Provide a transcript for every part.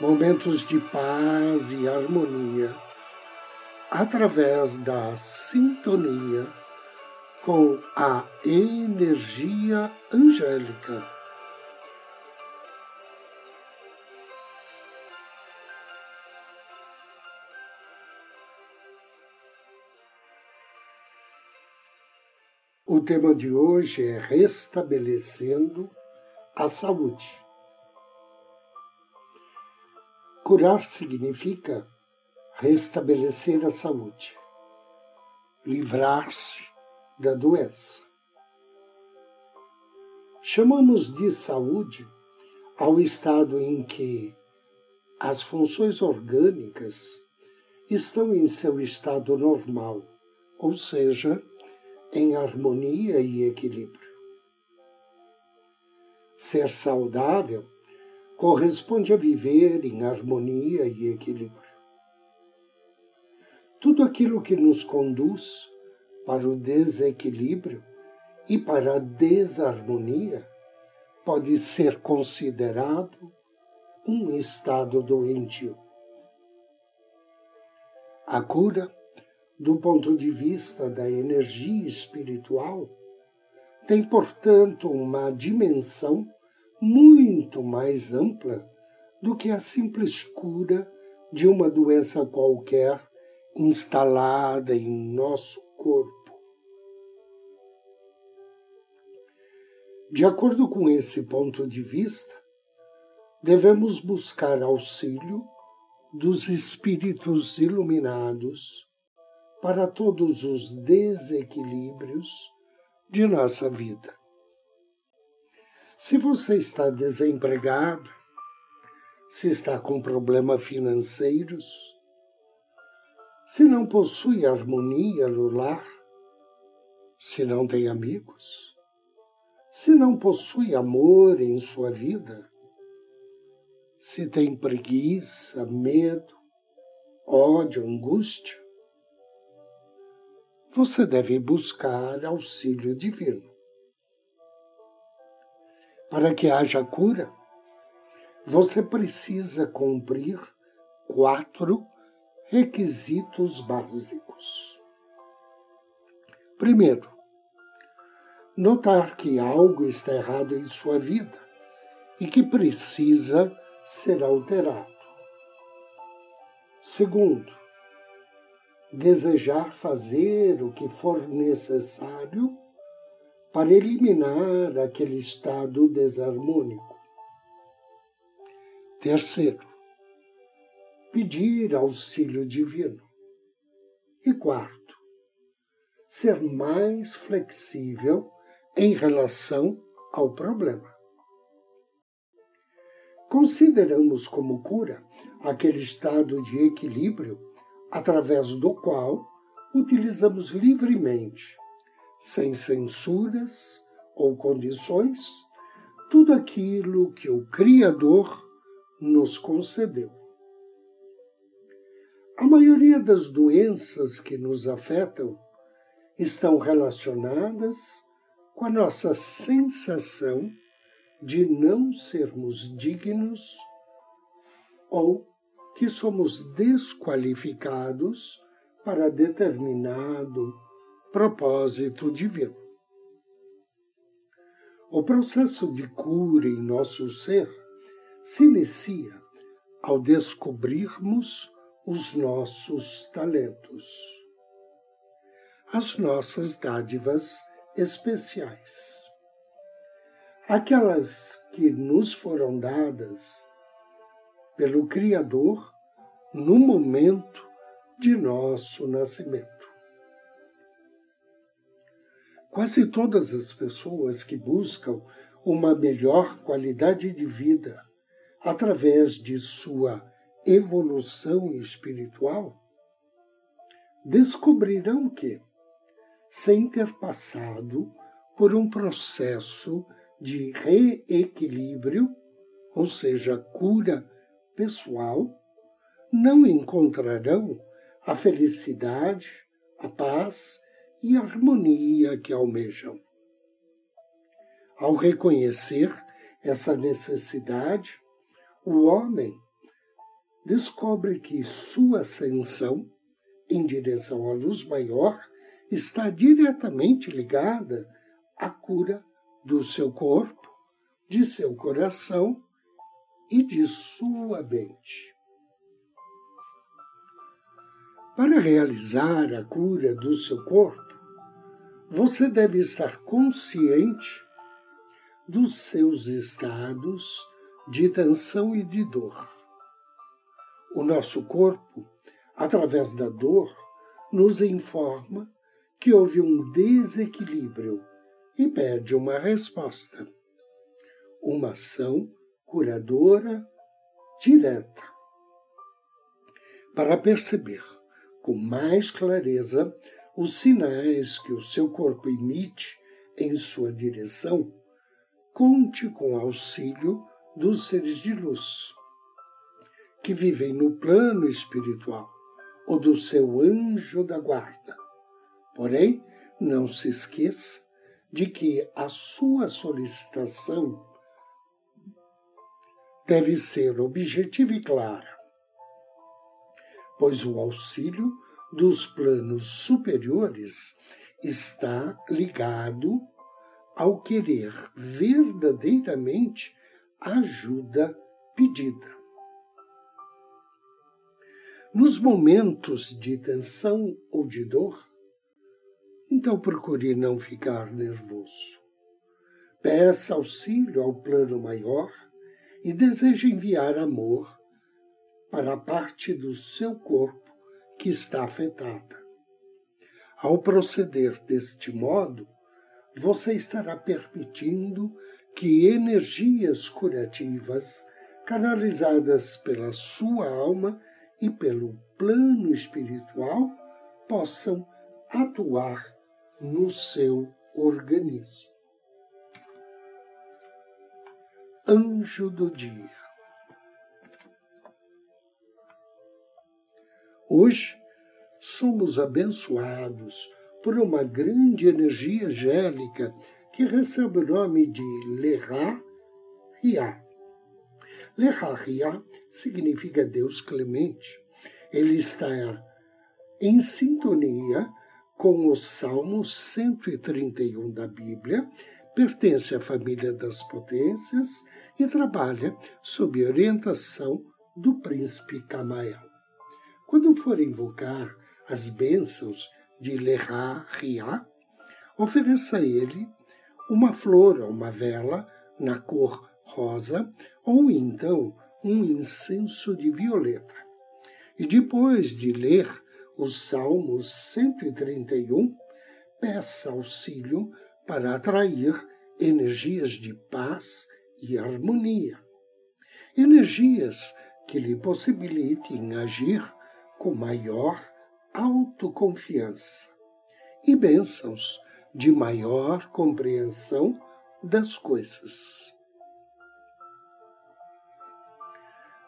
momentos de paz e harmonia através da sintonia com a energia angélica. O tema de hoje é restabelecendo a saúde. Curar significa restabelecer a saúde, livrar-se da doença. Chamamos de saúde ao estado em que as funções orgânicas estão em seu estado normal, ou seja, em harmonia e equilíbrio. Ser saudável corresponde a viver em harmonia e equilíbrio. Tudo aquilo que nos conduz para o desequilíbrio e para a desarmonia pode ser considerado um estado doentio. A cura, do ponto de vista da energia espiritual, tem, portanto, uma dimensão muito mais ampla do que a simples cura de uma doença qualquer instalada em nosso corpo. De acordo com esse ponto de vista, devemos buscar auxílio dos espíritos iluminados para todos os desequilíbrios de nossa vida. Se você está desempregado, se está com problemas financeiros, se não possui harmonia no lar, se não tem amigos, se não possui amor em sua vida, se tem preguiça, medo, ódio, angústia, você deve buscar auxílio divino para que haja cura, você precisa cumprir quatro requisitos básicos. Primeiro, notar que algo está errado em sua vida e que precisa ser alterado. Segundo, desejar fazer o que for necessário para eliminar aquele estado desarmônico. Terceiro, pedir auxílio divino. E quarto, ser mais flexível em relação ao problema. Consideramos como cura aquele estado de equilíbrio através do qual utilizamos livremente sem censuras ou condições, tudo aquilo que o Criador nos concedeu. A maioria das doenças que nos afetam estão relacionadas com a nossa sensação de não sermos dignos ou que somos desqualificados para determinado propósito divino. O processo de cura em nosso ser se inicia ao descobrirmos os nossos talentos, as nossas dádivas especiais, aquelas que nos foram dadas pelo Criador no momento de nosso nascimento. Quase todas as pessoas que buscam uma melhor qualidade de vida através de sua evolução espiritual, descobrirão que, sem ter passado por um processo de reequilíbrio, ou seja, cura pessoal, não encontrarão a felicidade, a paz e harmonia que almejam. Ao reconhecer essa necessidade, o homem descobre que sua ascensão em direção à luz maior está diretamente ligada à cura do seu corpo, de seu coração e de sua mente. Para realizar a cura do seu corpo, você deve estar consciente dos seus estados de tensão e de dor. O nosso corpo, através da dor, nos informa que houve um desequilíbrio e pede uma resposta, uma ação curadora direta. Para perceber com mais clareza os sinais que o seu corpo emite em sua direção, conte com auxílio dos seres de luz, que vivem no plano espiritual, ou do seu anjo da guarda. Porém, não se esqueça de que a sua solicitação deve ser objetiva e clara, pois o auxílio dos planos superiores está ligado ao querer verdadeiramente ajuda pedida. Nos momentos de tensão ou de dor, então procure não ficar nervoso. Peça auxílio ao plano maior e deseje enviar amor para a parte do seu corpo que está afetada. Ao proceder deste modo, você estará permitindo que energias curativas, canalizadas pela sua alma e pelo plano espiritual, possam atuar no seu organismo. Anjo do Dia Hoje, somos abençoados por uma grande energia angélica que recebe o nome de Lerá Ria. Lerá significa Deus clemente. Ele está em sintonia com o Salmo 131 da Bíblia, pertence à família das potências e trabalha sob orientação do príncipe Camael. Quando for invocar as bênçãos de Lerá Ria, ofereça a ele uma flor ou uma vela na cor rosa ou então um incenso de violeta. E depois de ler o Salmo 131, peça auxílio para atrair energias de paz e harmonia. Energias que lhe possibilitem agir com maior autoconfiança e bênçãos de maior compreensão das coisas.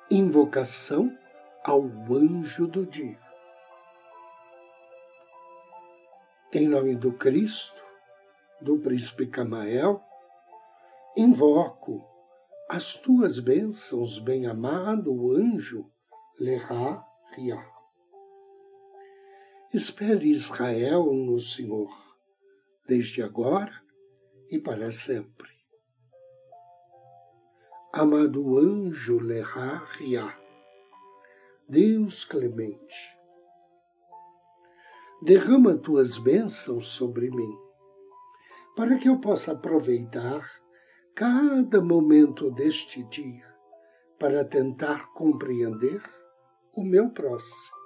Invocação ao anjo do dia. Em nome do Cristo, do príncipe Camael, invoco as tuas bênçãos, bem-amado anjo Lerá Riá. Espere Israel no Senhor, desde agora e para sempre. Amado anjo Lerá Deus clemente, derrama tuas bênçãos sobre mim, para que eu possa aproveitar cada momento deste dia para tentar compreender o meu próximo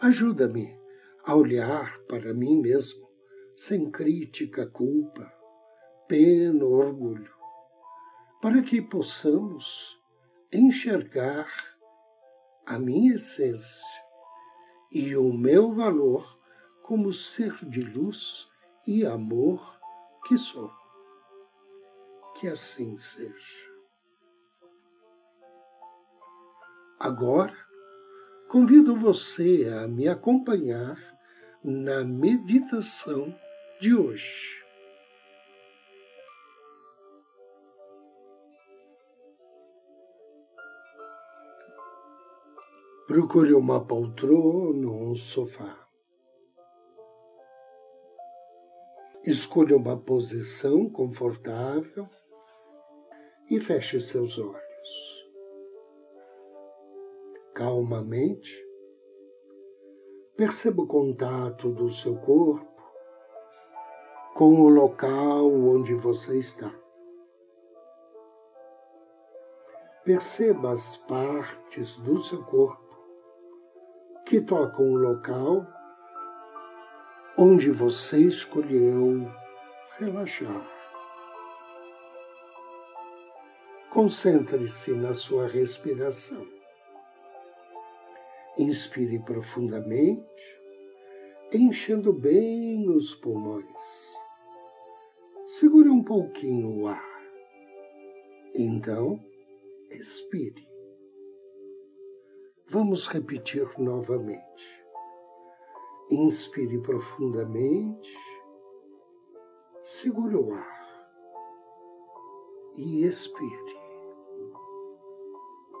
Ajuda-me a olhar para mim mesmo sem crítica, culpa, pena orgulho, para que possamos enxergar a minha essência e o meu valor como ser de luz e amor que sou. Que assim seja. Agora, convido você a me acompanhar na meditação de hoje. Procure uma poltrona ou um sofá. Escolha uma posição confortável e feche seus olhos. Calmamente, perceba o contato do seu corpo com o local onde você está. Perceba as partes do seu corpo que tocam o local onde você escolheu relaxar. Concentre-se na sua respiração. Inspire profundamente, enchendo bem os pulmões. Segure um pouquinho o ar. Então, expire. Vamos repetir novamente. Inspire profundamente, segure o ar e expire.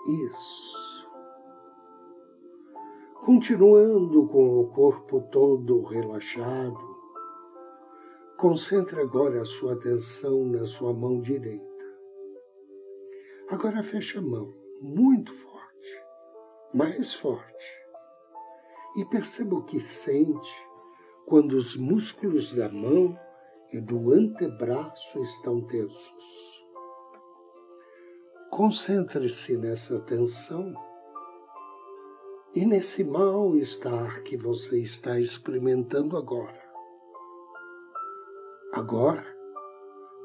Isso. Continuando com o corpo todo relaxado, concentre agora a sua atenção na sua mão direita. Agora feche a mão muito forte, mais forte e perceba o que sente quando os músculos da mão e do antebraço estão tensos. Concentre-se nessa tensão e nesse mal-estar que você está experimentando agora. Agora,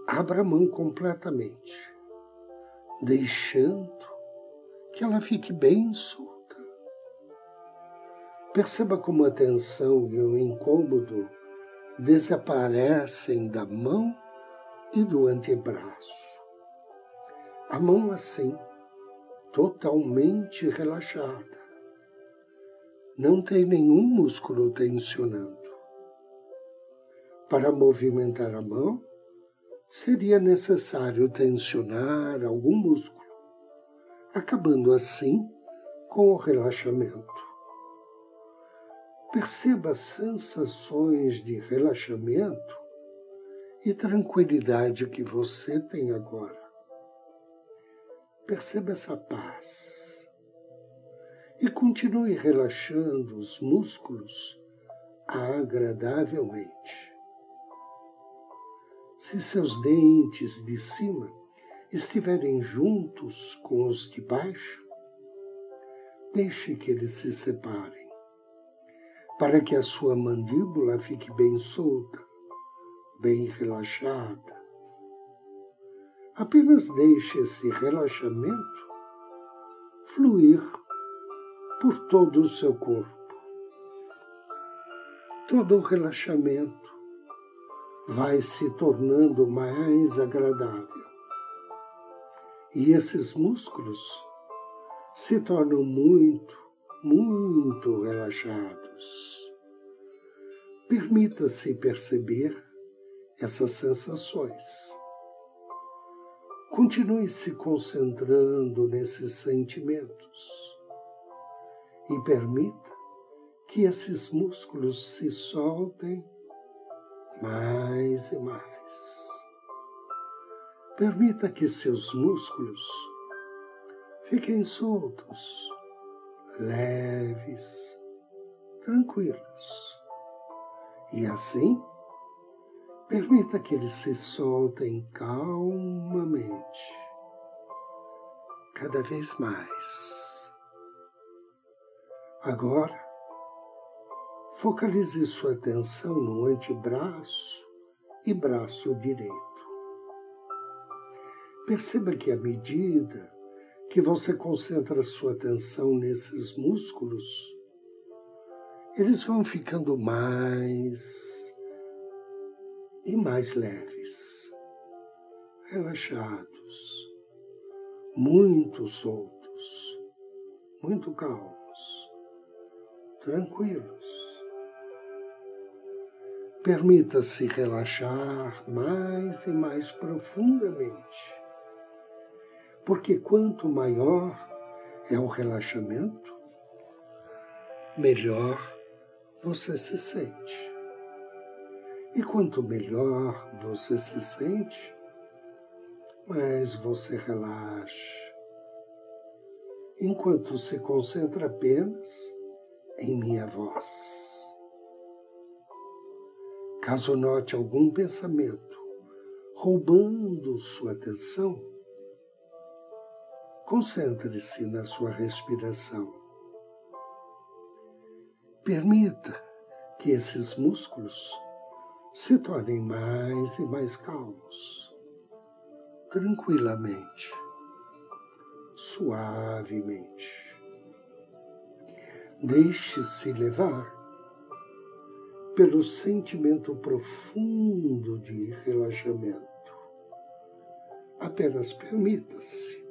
abra a mão completamente, deixando que ela fique bem solta. Perceba como a tensão e o incômodo desaparecem da mão e do antebraço. A mão assim, totalmente relaxada. Não tem nenhum músculo tensionando. Para movimentar a mão, seria necessário tensionar algum músculo, acabando assim com o relaxamento. Perceba sensações de relaxamento e tranquilidade que você tem agora. Perceba essa paz e continue relaxando os músculos agradavelmente. Se seus dentes de cima estiverem juntos com os de baixo, deixe que eles se separem para que a sua mandíbula fique bem solta, bem relaxada. Apenas deixe esse relaxamento fluir por todo o seu corpo. Todo o relaxamento vai se tornando mais agradável. E esses músculos se tornam muito, muito relaxados. Permita-se perceber essas sensações. Continue se concentrando nesses sentimentos e permita que esses músculos se soltem mais e mais. Permita que seus músculos fiquem soltos leves, tranquilos. E assim, permita que eles se soltem calmamente, cada vez mais. Agora, focalize sua atenção no antebraço e braço direito. Perceba que à medida que você concentra sua atenção nesses músculos, eles vão ficando mais e mais leves, relaxados, muito soltos, muito calmos, tranquilos. Permita-se relaxar mais e mais profundamente porque quanto maior é o relaxamento, melhor você se sente. E quanto melhor você se sente, mais você relaxa, enquanto se concentra apenas em minha voz. Caso note algum pensamento roubando sua atenção, Concentre-se na sua respiração. Permita que esses músculos se tornem mais e mais calmos, tranquilamente, suavemente. Deixe-se levar pelo sentimento profundo de relaxamento. Apenas permita-se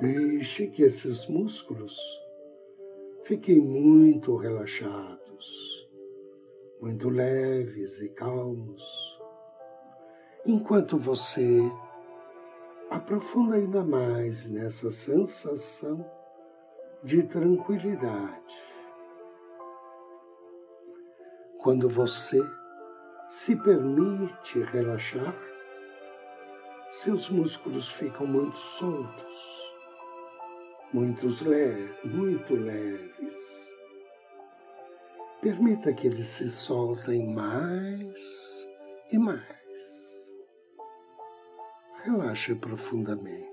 Deixe que esses músculos fiquem muito relaxados, muito leves e calmos, enquanto você aprofunda ainda mais nessa sensação de tranquilidade. Quando você se permite relaxar, seus músculos ficam muito soltos muitos le muito leves. Permita que eles se soltem mais e mais. Relaxe profundamente,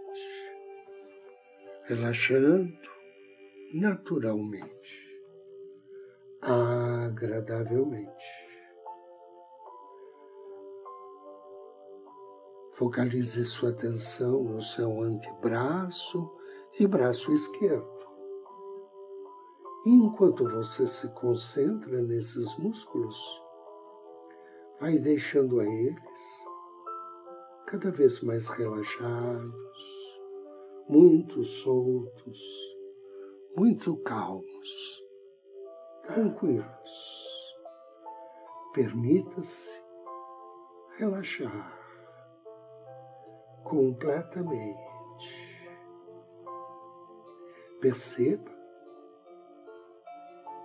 relaxando naturalmente, agradavelmente. Focalize sua atenção no seu antebraço e braço esquerdo. E enquanto você se concentra nesses músculos, vai deixando a eles cada vez mais relaxados, muito soltos, muito calmos, tranquilos. Permita-se relaxar completamente. Perceba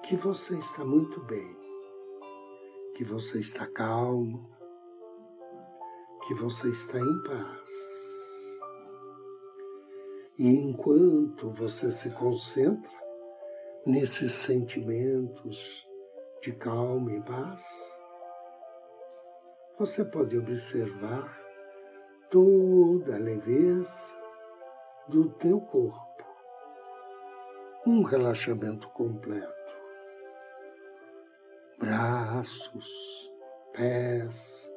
que você está muito bem, que você está calmo, que você está em paz. E enquanto você se concentra nesses sentimentos de calma e paz, você pode observar toda a leveza do teu corpo um relaxamento completo. Braços, pés,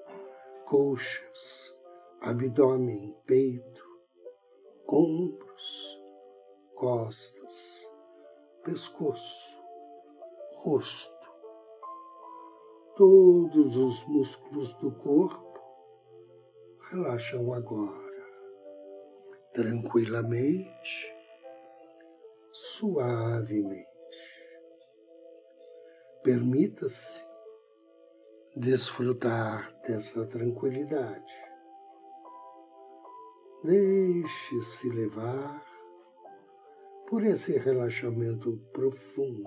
coxas, abdômen, peito, ombros, costas, pescoço, rosto. Todos os músculos do corpo relaxam agora, tranquilamente suavemente. Permita-se desfrutar dessa tranquilidade. Deixe-se levar por esse relaxamento profundo.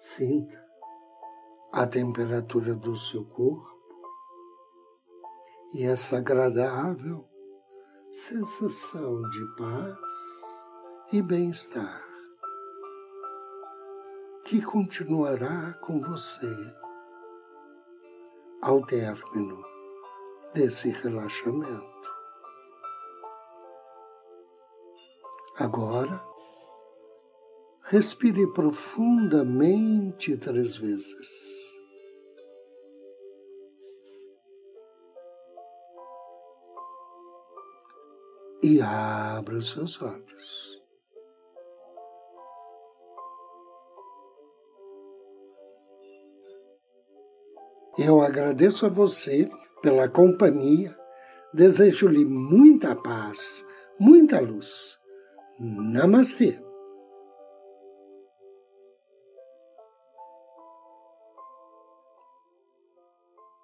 Sinta a temperatura do seu corpo e essa agradável sensação de paz e bem-estar que continuará com você ao término desse relaxamento. Agora, respire profundamente três vezes. e abra os seus olhos. Eu agradeço a você pela companhia, desejo-lhe muita paz, muita luz. Namastê.